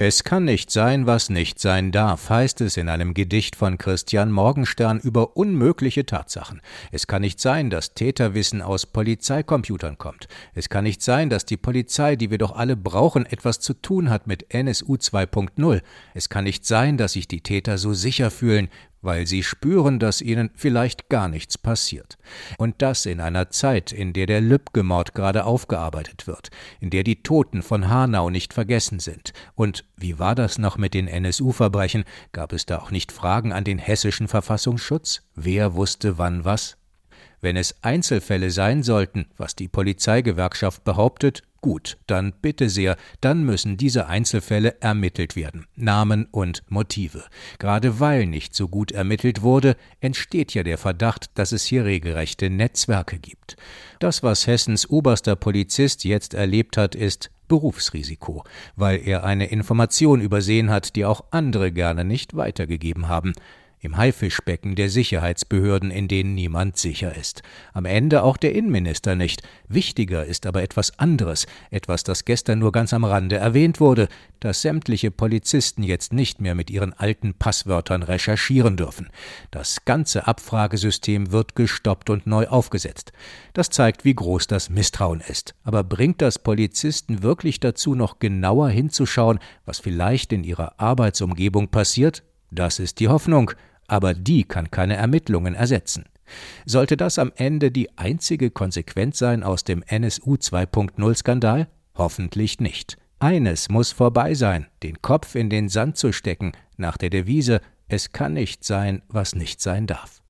Es kann nicht sein, was nicht sein darf, heißt es in einem Gedicht von Christian Morgenstern über unmögliche Tatsachen. Es kann nicht sein, dass Täterwissen aus Polizeicomputern kommt. Es kann nicht sein, dass die Polizei, die wir doch alle brauchen, etwas zu tun hat mit NSU 2.0. Es kann nicht sein, dass sich die Täter so sicher fühlen, weil sie spüren, dass ihnen vielleicht gar nichts passiert. Und das in einer Zeit, in der der Lübcke-Mord gerade aufgearbeitet wird, in der die Toten von Hanau nicht vergessen sind. Und wie war das noch mit den NSU-Verbrechen? Gab es da auch nicht Fragen an den hessischen Verfassungsschutz? Wer wusste wann was? Wenn es Einzelfälle sein sollten, was die Polizeigewerkschaft behauptet, gut, dann bitte sehr, dann müssen diese Einzelfälle ermittelt werden, Namen und Motive. Gerade weil nicht so gut ermittelt wurde, entsteht ja der Verdacht, dass es hier regelrechte Netzwerke gibt. Das, was Hessens oberster Polizist jetzt erlebt hat, ist Berufsrisiko, weil er eine Information übersehen hat, die auch andere gerne nicht weitergegeben haben im Haifischbecken der Sicherheitsbehörden, in denen niemand sicher ist. Am Ende auch der Innenminister nicht. Wichtiger ist aber etwas anderes, etwas, das gestern nur ganz am Rande erwähnt wurde, dass sämtliche Polizisten jetzt nicht mehr mit ihren alten Passwörtern recherchieren dürfen. Das ganze Abfragesystem wird gestoppt und neu aufgesetzt. Das zeigt, wie groß das Misstrauen ist. Aber bringt das Polizisten wirklich dazu, noch genauer hinzuschauen, was vielleicht in ihrer Arbeitsumgebung passiert? Das ist die Hoffnung, aber die kann keine Ermittlungen ersetzen. Sollte das am Ende die einzige Konsequenz sein aus dem NSU 2.0 Skandal? Hoffentlich nicht. Eines muss vorbei sein, den Kopf in den Sand zu stecken, nach der Devise Es kann nicht sein, was nicht sein darf.